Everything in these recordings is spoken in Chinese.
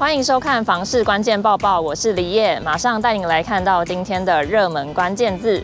欢迎收看《房市关键报报》，我是李叶，马上带你来看到今天的热门关键字。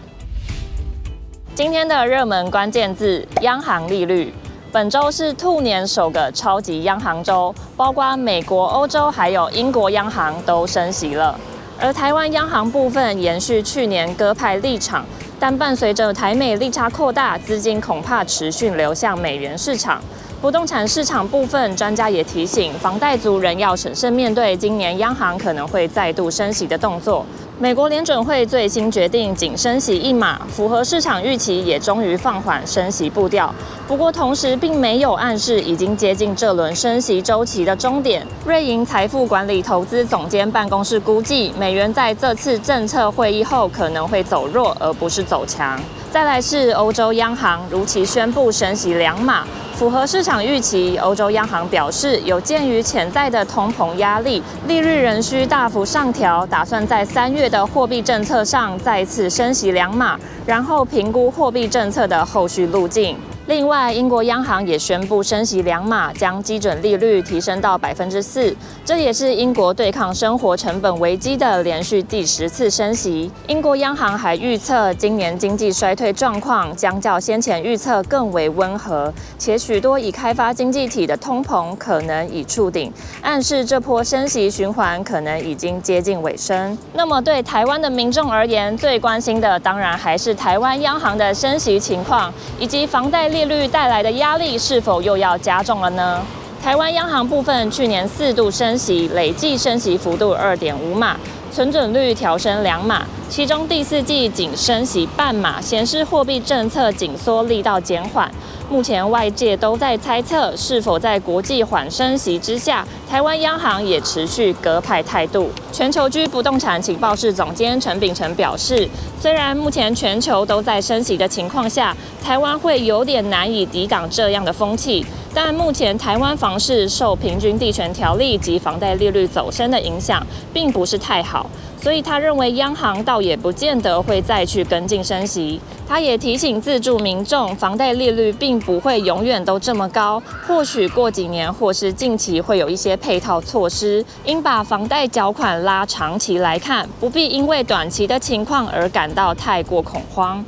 今天的热门关键字：央行利率。本周是兔年首个超级央行周，包括美国、欧洲还有英国央行都升息了。而台湾央行部分延续去年鸽派立场，但伴随着台美利差扩大，资金恐怕持续流向美元市场。不动产市场部分，专家也提醒，房贷族仍要审慎面对今年央行可能会再度升息的动作。美国联准会最新决定仅升息一码，符合市场预期，也终于放缓升息步调。不过，同时并没有暗示已经接近这轮升息周期的终点。瑞银财富管理投资总监办公室估计，美元在这次政策会议后可能会走弱，而不是走强。再来是欧洲央行如期宣布升息两码。符合市场预期，欧洲央行表示，有鉴于潜在的通膨压力，利率仍需大幅上调，打算在三月的货币政策上再次升息两码，然后评估货币政策的后续路径。另外，英国央行也宣布升息两码，将基准利率提升到百分之四，这也是英国对抗生活成本危机的连续第十次升息。英国央行还预测，今年经济衰退状况将较先前预测更为温和，且许多已开发经济体的通膨可能已触顶，暗示这波升息循环可能已经接近尾声。那么，对台湾的民众而言，最关心的当然还是台湾央行的升息情况以及房贷。利率带来的压力是否又要加重了呢？台湾央行部分去年四度升息，累计升息幅度二点五码，存准率调升两码，其中第四季仅升息半码，显示货币政策紧缩力道减缓。目前外界都在猜测，是否在国际缓升息之下，台湾央行也持续鸽派态度。全球居不动产情报室总监陈秉承表示，虽然目前全球都在升息的情况下，台湾会有点难以抵挡这样的风气，但目前台湾房市受平均地权条例及房贷利率走升的影响，并不是太好。所以他认为央行倒也不见得会再去跟进升息。他也提醒自住民众，房贷利率并不会永远都这么高，或许过几年或是近期会有一些配套措施，应把房贷缴款拉长期来看，不必因为短期的情况而感到太过恐慌。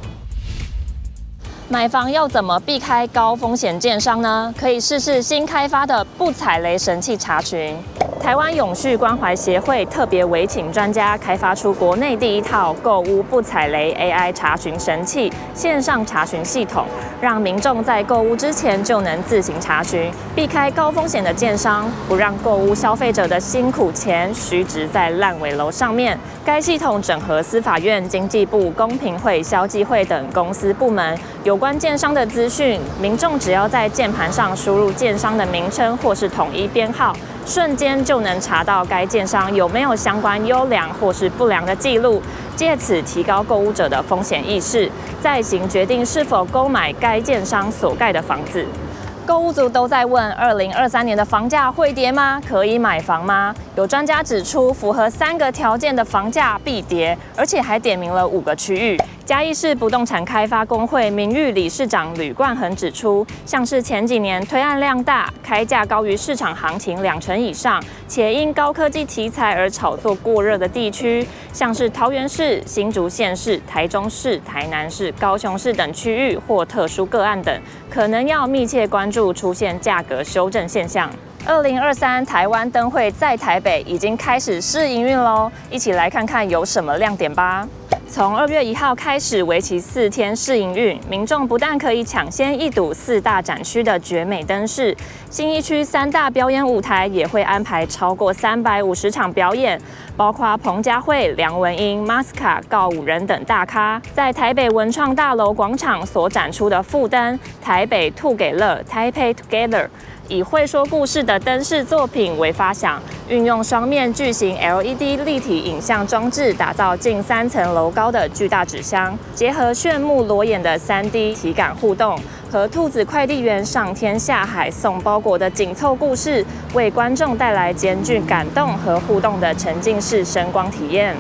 买房要怎么避开高风险建商呢？可以试试新开发的不踩雷神器查询。台湾永续关怀协会特别委请专家开发出国内第一套购物不踩雷 AI 查询神器线上查询系统，让民众在购物之前就能自行查询，避开高风险的建商，不让购物消费者的辛苦钱虚值在烂尾楼上面。该系统整合司法院、经济部、公平会、消基会等公司部门有关建商的资讯，民众只要在键盘上输入建商的名称或是统一编号。瞬间就能查到该建商有没有相关优良或是不良的记录，借此提高购物者的风险意识，再行决定是否购买该建商所盖的房子。购物族都在问：二零二三年的房价会跌吗？可以买房吗？有专家指出，符合三个条件的房价必跌，而且还点名了五个区域。嘉义市不动产开发工会名誉理事长吕冠恒指出，像是前几年推案量大、开价高于市场行情两成以上，且因高科技题材而炒作过热的地区，像是桃园市、新竹县市、台中市、台南市、高雄市等区域或特殊个案等，可能要密切关注出现价格修正现象。二零二三台湾灯会在台北已经开始试营运喽，一起来看看有什么亮点吧。从二月一号开始，为期四天试营运，民众不但可以抢先一睹四大展区的绝美灯饰，新一区三大表演舞台也会安排超过三百五十场表演，包括彭佳慧、梁文音、Masca、告五人等大咖。在台北文创大楼广场所展出的副灯“台北兔给乐 ”（Taipei Together）。以会说故事的灯饰作品为发想，运用双面巨型 LED 立体影像装置，打造近三层楼高的巨大纸箱，结合炫目裸眼的 3D 体感互动，和兔子快递员上天下海送包裹的紧凑故事，为观众带来兼具感动和互动的沉浸式声光体验。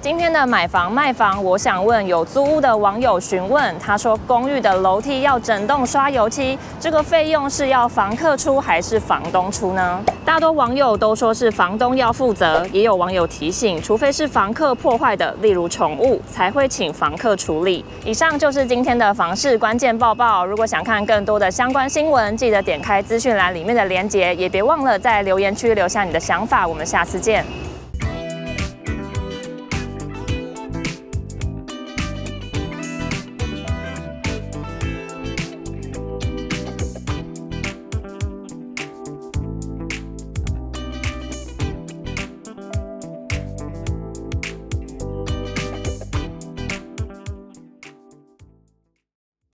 今天的买房卖房，我想问有租屋的网友询问，他说公寓的楼梯要整栋刷油漆，这个费用是要房客出还是房东出呢？大多网友都说是房东要负责，也有网友提醒，除非是房客破坏的，例如宠物，才会请房客处理。以上就是今天的房事关键报报。如果想看更多的相关新闻，记得点开资讯栏里面的链接，也别忘了在留言区留下你的想法。我们下次见。